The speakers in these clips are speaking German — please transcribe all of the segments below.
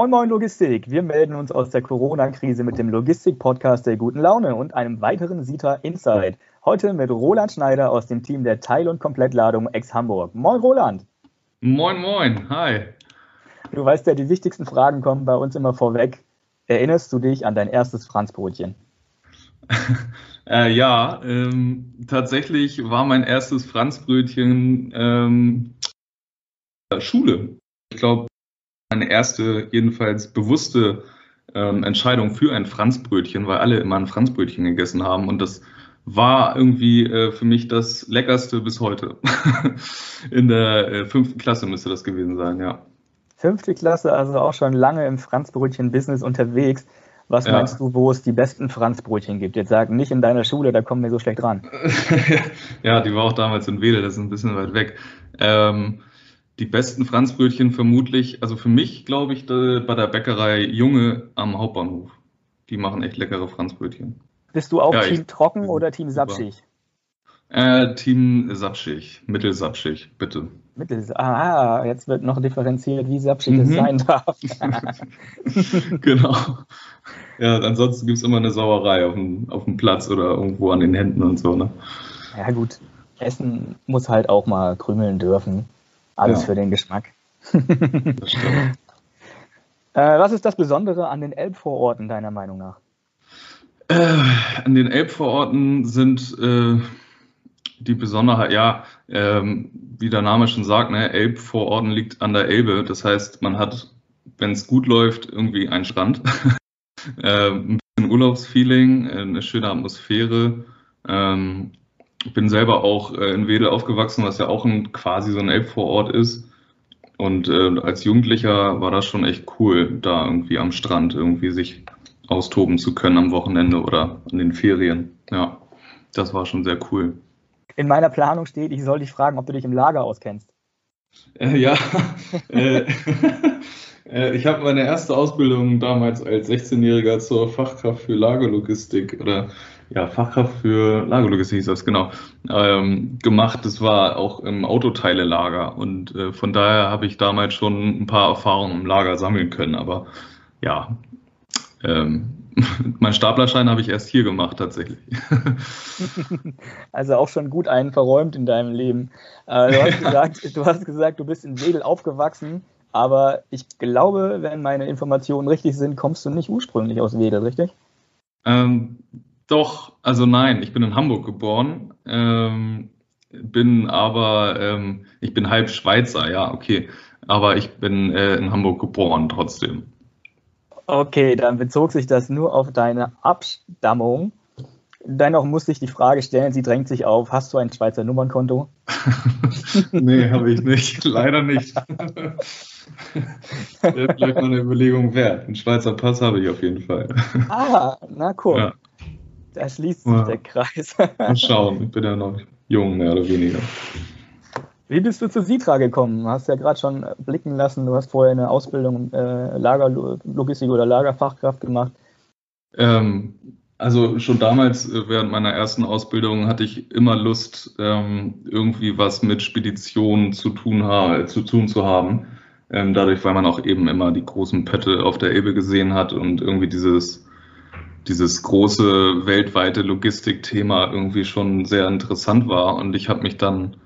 Moin Moin Logistik. Wir melden uns aus der Corona-Krise mit dem Logistik-Podcast der guten Laune und einem weiteren Sita Insight. Heute mit Roland Schneider aus dem Team der Teil- und Komplettladung ex Hamburg. Moin Roland. Moin Moin. Hi. Du weißt ja, die wichtigsten Fragen kommen bei uns immer vorweg. Erinnerst du dich an dein erstes Franzbrötchen? äh, ja, ähm, tatsächlich war mein erstes Franzbrötchen ähm, Schule. Ich glaube, meine erste, jedenfalls bewusste ähm, Entscheidung für ein Franzbrötchen, weil alle immer ein Franzbrötchen gegessen haben und das war irgendwie äh, für mich das leckerste bis heute. In der äh, fünften Klasse müsste das gewesen sein, ja. Fünfte Klasse, also auch schon lange im Franzbrötchen-Business unterwegs. Was ja. meinst du, wo es die besten Franzbrötchen gibt? Jetzt sagen nicht in deiner Schule, da kommen wir so schlecht ran. ja, die war auch damals in Wedel, das ist ein bisschen weit weg. Ähm, die besten Franzbrötchen vermutlich, also für mich glaube ich, bei der Bäckerei Junge am Hauptbahnhof. Die machen echt leckere Franzbrötchen. Bist du auch ja, Team Trocken oder Team Sapschig? Äh, Team Sapschig, mittelsapschig, bitte. Mittels, ah, jetzt wird noch differenziert, wie sapschig mhm. es sein darf. genau. Ja, ansonsten gibt es immer eine Sauerei auf dem, auf dem Platz oder irgendwo an den Händen und so. Ne? Ja, gut. Essen muss halt auch mal krümeln dürfen. Alles ja. für den Geschmack. das stimmt. Äh, was ist das Besondere an den Elbvororten deiner Meinung nach? Äh, an den Elbvororten sind äh, die Besonderheit, ja, ähm, wie der Name schon sagt, ne, Elbvororten liegt an der Elbe. Das heißt, man hat, wenn es gut läuft, irgendwie einen Strand. äh, ein bisschen Urlaubsfeeling, äh, eine schöne Atmosphäre. Ähm, ich bin selber auch äh, in Wedel aufgewachsen, was ja auch ein, quasi so ein Elbvorort ist. Und äh, als Jugendlicher war das schon echt cool, da irgendwie am Strand irgendwie sich austoben zu können am Wochenende oder in den Ferien. Ja, das war schon sehr cool. In meiner Planung steht, ich soll dich fragen, ob du dich im Lager auskennst. Äh, ja, äh, äh, ich habe meine erste Ausbildung damals als 16-Jähriger zur Fachkraft für Lagerlogistik oder ja, Fachkraft für Lagerlogistik hieß das, genau, ähm, gemacht. Das war auch im Autoteile-Lager und äh, von daher habe ich damals schon ein paar Erfahrungen im Lager sammeln können. Aber ja, ähm, mein Staplerschein habe ich erst hier gemacht tatsächlich. Also auch schon gut einen verräumt in deinem Leben. Äh, du, hast gesagt, du hast gesagt, du bist in Wedel aufgewachsen, aber ich glaube, wenn meine Informationen richtig sind, kommst du nicht ursprünglich aus Wedel, richtig? Ähm, doch, also nein, ich bin in Hamburg geboren, ähm, bin aber, ähm, ich bin halb Schweizer, ja, okay, aber ich bin äh, in Hamburg geboren trotzdem. Okay, dann bezog sich das nur auf deine Abstammung. Dennoch musste ich die Frage stellen, sie drängt sich auf, hast du ein Schweizer Nummernkonto? nee, habe ich nicht, leider nicht. Das ist vielleicht mal eine Überlegung wert. Einen Schweizer Pass habe ich auf jeden Fall. Ah, na cool. Ja. Da schließt sich ja. der Kreis. Mal schauen, ich bin ja noch jung, mehr oder weniger. Wie bist du zu Sitra gekommen? Du hast ja gerade schon blicken lassen, du hast vorher eine Ausbildung äh, Lagerlogistik oder Lagerfachkraft gemacht. Ähm, also schon damals äh, während meiner ersten Ausbildung hatte ich immer Lust, ähm, irgendwie was mit Speditionen zu tun, zu, tun zu haben. Ähm, dadurch, weil man auch eben immer die großen Pötte auf der Elbe gesehen hat und irgendwie dieses, dieses große weltweite Logistikthema irgendwie schon sehr interessant war. Und ich habe mich dann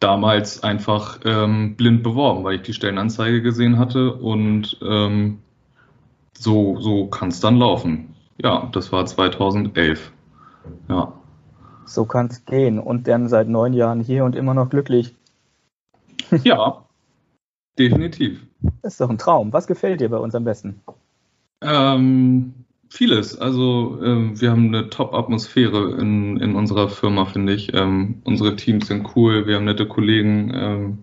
damals einfach ähm, blind beworben, weil ich die Stellenanzeige gesehen hatte und ähm, so, so kann es dann laufen. Ja, das war 2011. Ja. So kann es gehen und dann seit neun Jahren hier und immer noch glücklich. Ja, definitiv. Das ist doch ein Traum. Was gefällt dir bei uns am besten? Ähm, Vieles. Also ähm, wir haben eine Top-Atmosphäre in, in unserer Firma, finde ich. Ähm, unsere Teams sind cool, wir haben nette Kollegen. Ähm,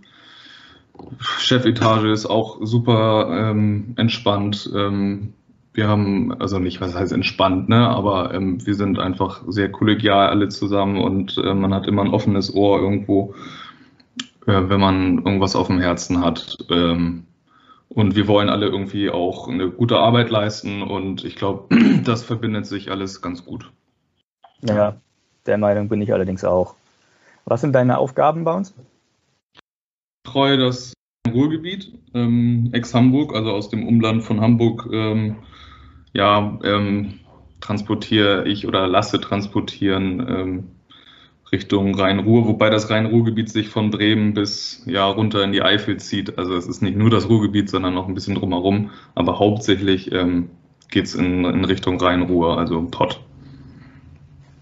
Chefetage ist auch super ähm, entspannt. Ähm, wir haben, also nicht, was heißt entspannt, ne? aber ähm, wir sind einfach sehr kollegial alle zusammen und äh, man hat immer ein offenes Ohr irgendwo, äh, wenn man irgendwas auf dem Herzen hat. Ähm, und wir wollen alle irgendwie auch eine gute Arbeit leisten und ich glaube, das verbindet sich alles ganz gut. Ja, der Meinung bin ich allerdings auch. Was sind deine Aufgaben bei uns? Ich betreue das Ruhrgebiet, ähm, ex-Hamburg, also aus dem Umland von Hamburg, ähm, ja, ähm, transportiere ich oder lasse transportieren ähm, Richtung Rhein-Ruhr, wobei das Rhein-Ruhr-Gebiet sich von Bremen bis ja runter in die Eifel zieht. Also es ist nicht nur das Ruhrgebiet, sondern noch ein bisschen drumherum, aber hauptsächlich ähm, geht es in, in Richtung Rhein-Ruhr, also Pott.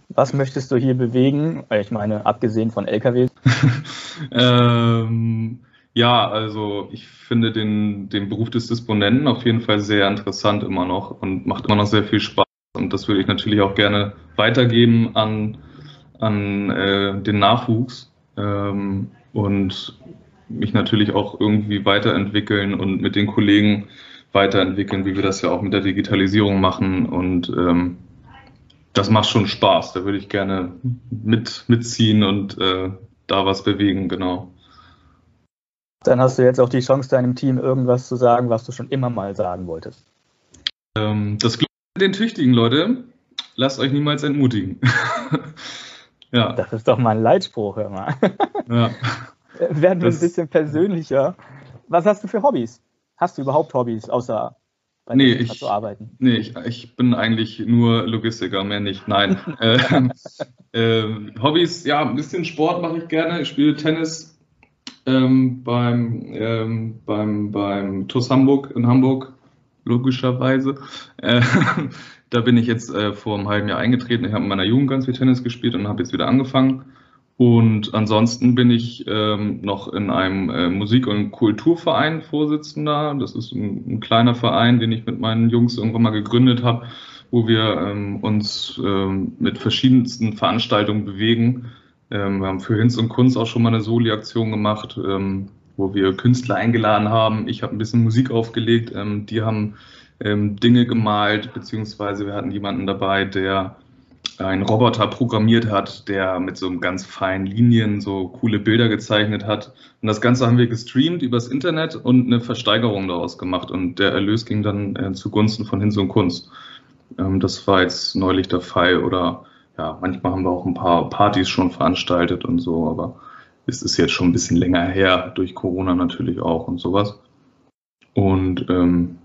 Was möchtest du hier bewegen? Ich meine, abgesehen von LKWs. ähm, ja, also ich finde den, den Beruf des Disponenten auf jeden Fall sehr interessant immer noch und macht immer noch sehr viel Spaß. Und das würde ich natürlich auch gerne weitergeben an, an äh, den Nachwuchs ähm, und mich natürlich auch irgendwie weiterentwickeln und mit den Kollegen weiterentwickeln, wie wir das ja auch mit der Digitalisierung machen. Und ähm, das macht schon Spaß. Da würde ich gerne mit, mitziehen und äh, da was bewegen, genau. Dann hast du jetzt auch die Chance, deinem Team irgendwas zu sagen, was du schon immer mal sagen wolltest. Ähm, das Glück den Tüchtigen, Leute. Lasst euch niemals entmutigen. ja. Das ist doch mal ein Leitspruch, hör mal. ja. Werden wir ein bisschen persönlicher. Was hast du für Hobbys? Hast du überhaupt Hobbys, außer bei nee, ich, zu arbeiten? Nee, ich, ich, bin eigentlich nur Logistiker, mehr nicht. Nein. äh, äh, Hobbys, ja, ein bisschen Sport mache ich gerne. Ich spiele Tennis ähm, beim, ähm, beim, beim TUS Hamburg in Hamburg, logischerweise. Da bin ich jetzt äh, vor einem halben Jahr eingetreten. Ich habe in meiner Jugend ganz viel Tennis gespielt und habe jetzt wieder angefangen. Und ansonsten bin ich ähm, noch in einem äh, Musik- und Kulturverein Vorsitzender. Das ist ein, ein, kleiner Verein, den ich mit meinen Jungs irgendwann mal gegründet habe, wo wir ähm, uns ähm, mit verschiedensten Veranstaltungen bewegen ähm, wir haben für Hinz und Kunst auch schon mal eine Soli-Aktion gemacht, ähm, wo wir Künstler eingeladen haben. Ich habe ein bisschen Musik aufgelegt. Ähm, die haben ähm, Dinge gemalt, beziehungsweise wir hatten jemanden dabei, der einen Roboter programmiert hat, der mit so ganz feinen Linien so coole Bilder gezeichnet hat. Und das Ganze haben wir gestreamt übers Internet und eine Versteigerung daraus gemacht. Und der Erlös ging dann äh, zugunsten von Hinz und Kunst. Ähm, das war jetzt neulich der Fall. Oder ja, manchmal haben wir auch ein paar Partys schon veranstaltet und so, aber es ist jetzt schon ein bisschen länger her, durch Corona natürlich auch und sowas. Und ähm,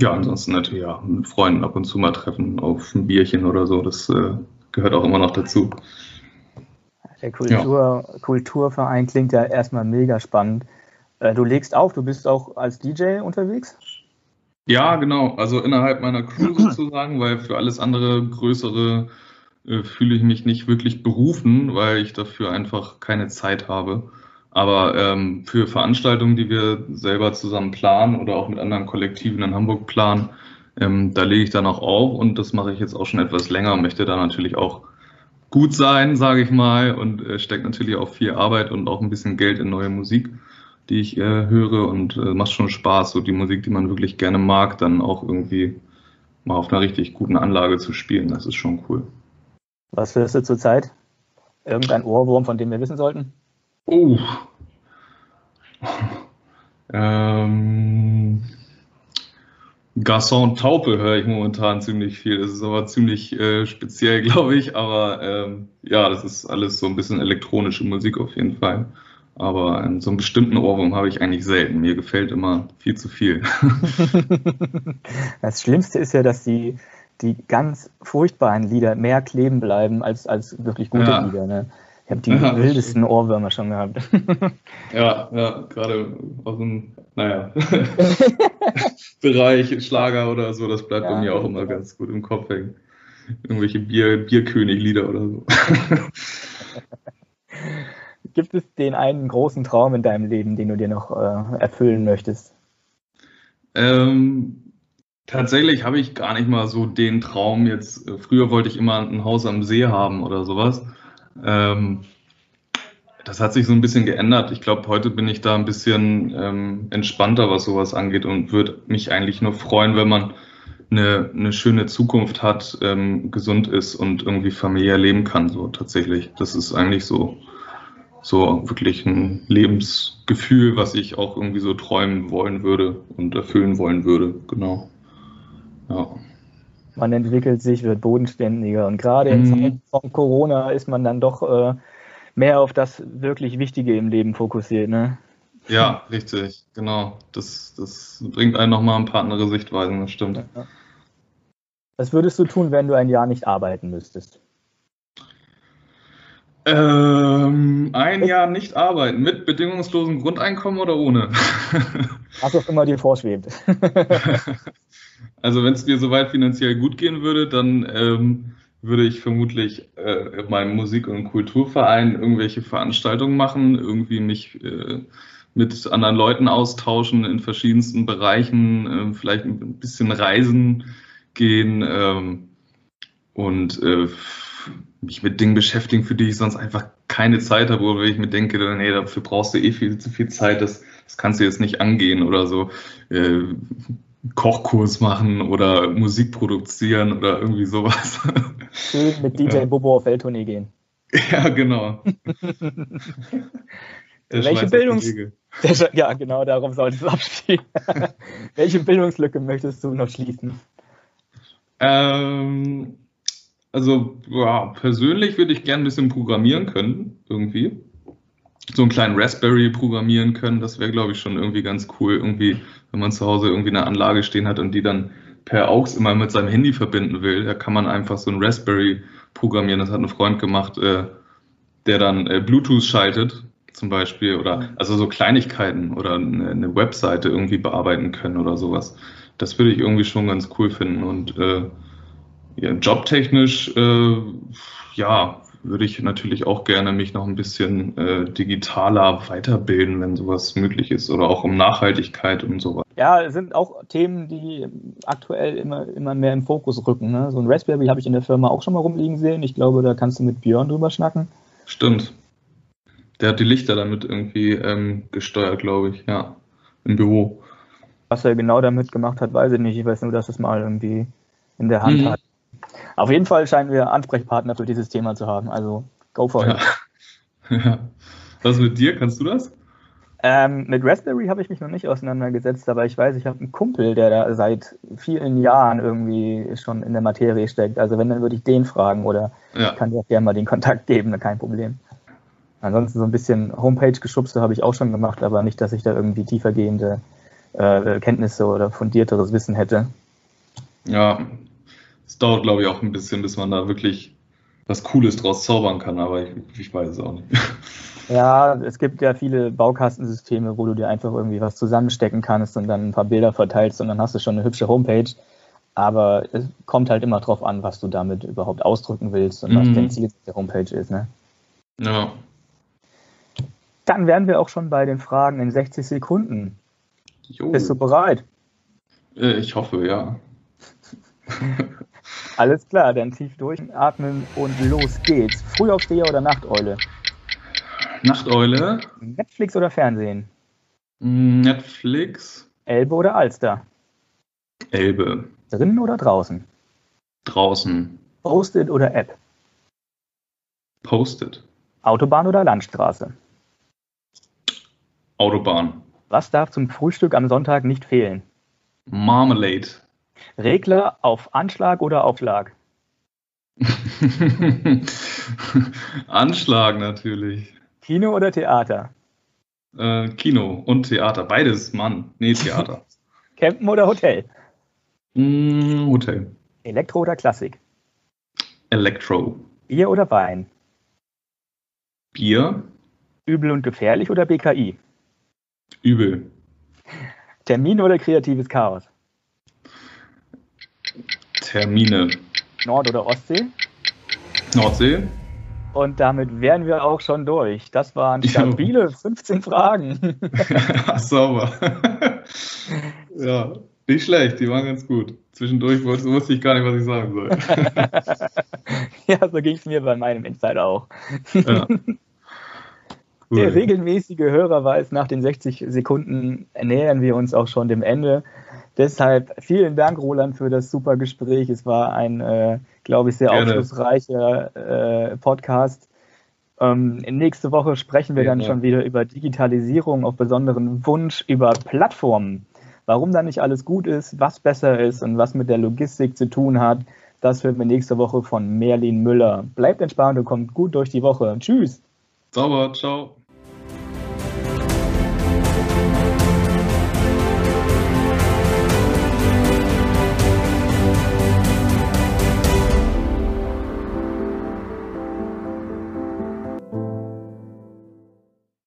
ja, ansonsten natürlich ja, mit Freunden ab und zu mal treffen auf ein Bierchen oder so, das äh, gehört auch immer noch dazu. Der Kultur, ja. Kulturverein klingt ja erstmal mega spannend. Äh, du legst auf, du bist auch als DJ unterwegs? Ja, genau. Also innerhalb meiner Crew sozusagen, weil für alles andere größere äh, fühle ich mich nicht wirklich berufen, weil ich dafür einfach keine Zeit habe. Aber ähm, für Veranstaltungen, die wir selber zusammen planen oder auch mit anderen Kollektiven in Hamburg planen, ähm, da lege ich dann auch auf und das mache ich jetzt auch schon etwas länger, möchte da natürlich auch gut sein, sage ich mal, und äh, steckt natürlich auch viel Arbeit und auch ein bisschen Geld in neue Musik, die ich äh, höre und äh, macht schon Spaß, so die Musik, die man wirklich gerne mag, dann auch irgendwie mal auf einer richtig guten Anlage zu spielen. Das ist schon cool. Was hörst du zurzeit? Irgendein Ohrwurm, von dem wir wissen sollten? Oh. ähm, Garçon Taupe höre ich momentan ziemlich viel. Das ist aber ziemlich äh, speziell, glaube ich. Aber ähm, ja, das ist alles so ein bisschen elektronische Musik auf jeden Fall. Aber in so einem bestimmten Ohrwurm habe ich eigentlich selten. Mir gefällt immer viel zu viel. das Schlimmste ist ja, dass die die ganz furchtbaren Lieder mehr kleben bleiben als, als wirklich gute ja. Lieder. Ne? Ich habe die ja, wildesten stimmt. Ohrwürmer schon gehabt. Ja, ja, gerade aus dem, naja, Bereich Schlager oder so, das bleibt ja, bei mir auch immer ganz gut im Kopf hängen. Irgendwelche Bier, Bierkönig-Lieder oder so. Gibt es den einen großen Traum in deinem Leben, den du dir noch äh, erfüllen möchtest? Ähm, Tatsächlich habe ich gar nicht mal so den Traum jetzt. Äh, früher wollte ich immer ein Haus am See haben oder sowas. Ähm, das hat sich so ein bisschen geändert. Ich glaube, heute bin ich da ein bisschen ähm, entspannter, was sowas angeht und würde mich eigentlich nur freuen, wenn man eine, eine schöne Zukunft hat, ähm, gesund ist und irgendwie familiär leben kann. So tatsächlich. Das ist eigentlich so, so wirklich ein Lebensgefühl, was ich auch irgendwie so träumen wollen würde und erfüllen wollen würde. Genau. Ja. Man entwickelt sich, wird bodenständiger und gerade in mhm. Zeiten von Corona ist man dann doch äh, mehr auf das wirklich Wichtige im Leben fokussiert. Ne? Ja, richtig, genau. Das, das bringt einen nochmal ein paar andere Sichtweisen, das stimmt. Ja. Was würdest du tun, wenn du ein Jahr nicht arbeiten müsstest? Ähm, ein Jahr nicht arbeiten, mit bedingungslosem Grundeinkommen oder ohne? Was auch immer dir vorschwebt. also wenn es mir soweit finanziell gut gehen würde, dann ähm, würde ich vermutlich äh, in meinem Musik- und Kulturverein irgendwelche Veranstaltungen machen, irgendwie mich äh, mit anderen Leuten austauschen in verschiedensten Bereichen, äh, vielleicht ein bisschen reisen gehen ähm, und äh, mich mit Dingen beschäftigen, für die ich sonst einfach keine Zeit habe, oder ich mir denke, nee, dafür brauchst du eh viel zu viel Zeit, das, das kannst du jetzt nicht angehen oder so. Äh, Kochkurs machen oder Musik produzieren oder irgendwie sowas. Schön mit DJ ja. Bobo auf Welttournee gehen. Ja, genau. Welche Bildungs der, ja, genau, darauf sollte es abspielen. Welche Bildungslücke möchtest du noch schließen? Ähm, also ja, persönlich würde ich gerne ein bisschen programmieren können, irgendwie. So einen kleinen Raspberry programmieren können, das wäre, glaube ich, schon irgendwie ganz cool. Irgendwie, wenn man zu Hause irgendwie eine Anlage stehen hat und die dann per AUX immer mit seinem Handy verbinden will, da kann man einfach so ein Raspberry programmieren. Das hat ein Freund gemacht, äh, der dann äh, Bluetooth schaltet, zum Beispiel, oder also so Kleinigkeiten oder eine, eine Webseite irgendwie bearbeiten können oder sowas. Das würde ich irgendwie schon ganz cool finden und äh, ja, jobtechnisch, äh, ja, würde ich natürlich auch gerne mich noch ein bisschen äh, digitaler weiterbilden, wenn sowas möglich ist oder auch um Nachhaltigkeit und so weiter. Ja, sind auch Themen, die aktuell immer, immer mehr im Fokus rücken. Ne? So ein Raspberry habe ich in der Firma auch schon mal rumliegen sehen. Ich glaube, da kannst du mit Björn drüber schnacken. Stimmt. Der hat die Lichter damit irgendwie ähm, gesteuert, glaube ich, ja, im Büro. Was er genau damit gemacht hat, weiß ich nicht. Ich weiß nur, dass es mal irgendwie in der Hand mhm. hat. Auf jeden Fall scheinen wir Ansprechpartner für dieses Thema zu haben. Also go for it. Ja. Was mit dir? Kannst du das? Ähm, mit Raspberry habe ich mich noch nicht auseinandergesetzt, aber ich weiß, ich habe einen Kumpel, der da seit vielen Jahren irgendwie schon in der Materie steckt. Also wenn, dann würde ich den fragen oder ja. ich kann dir auch gerne mal den Kontakt geben, kein Problem. Ansonsten so ein bisschen Homepage-Geschubste habe ich auch schon gemacht, aber nicht, dass ich da irgendwie tiefergehende äh, Kenntnisse oder fundierteres Wissen hätte. Ja, es dauert, glaube ich, auch ein bisschen, bis man da wirklich was Cooles draus zaubern kann, aber ich, ich weiß es auch nicht. Ja, es gibt ja viele Baukastensysteme, wo du dir einfach irgendwie was zusammenstecken kannst und dann ein paar Bilder verteilst und dann hast du schon eine hübsche Homepage. Aber es kommt halt immer drauf an, was du damit überhaupt ausdrücken willst und mhm. was dein Ziel der Homepage ist. Ne? Ja. Dann wären wir auch schon bei den Fragen in 60 Sekunden. Jo. Bist du bereit? Äh, ich hoffe, ja. Alles klar, dann tief durchatmen und los geht's. Frühaufsteher oder Nachteule? Nachteule. Netflix oder Fernsehen? Netflix. Elbe oder Alster? Elbe. Drinnen oder draußen? Draußen. Post-it oder App? Post-it. Autobahn oder Landstraße? Autobahn. Was darf zum Frühstück am Sonntag nicht fehlen? Marmalade. Regler auf Anschlag oder Aufschlag? Anschlag natürlich. Kino oder Theater? Äh, Kino und Theater, beides, Mann. Nee, Theater. Campen oder Hotel? Mm, Hotel. Elektro oder Klassik? Elektro. Bier oder Wein? Bier. Übel und gefährlich oder BKI? Übel. Termin oder kreatives Chaos? Termine. Nord- oder Ostsee? Nordsee. Und damit wären wir auch schon durch. Das waren stabile ja. 15 Fragen. Ach, sauber. ja, nicht schlecht, die waren ganz gut. Zwischendurch wusste ich gar nicht, was ich sagen soll. ja, so ging es mir bei meinem Insider auch. Ja. Cool. Der regelmäßige Hörer weiß, nach den 60 Sekunden nähern wir uns auch schon dem Ende. Deshalb vielen Dank, Roland, für das super Gespräch. Es war ein, äh, glaube ich, sehr Gerne. aufschlussreicher äh, Podcast. Ähm, nächste Woche sprechen wir Gerne. dann schon wieder über Digitalisierung auf besonderen Wunsch, über Plattformen. Warum da nicht alles gut ist, was besser ist und was mit der Logistik zu tun hat, das hören wir nächste Woche von Merlin Müller. Bleibt entspannt und kommt gut durch die Woche. Tschüss. Sauber, ciao.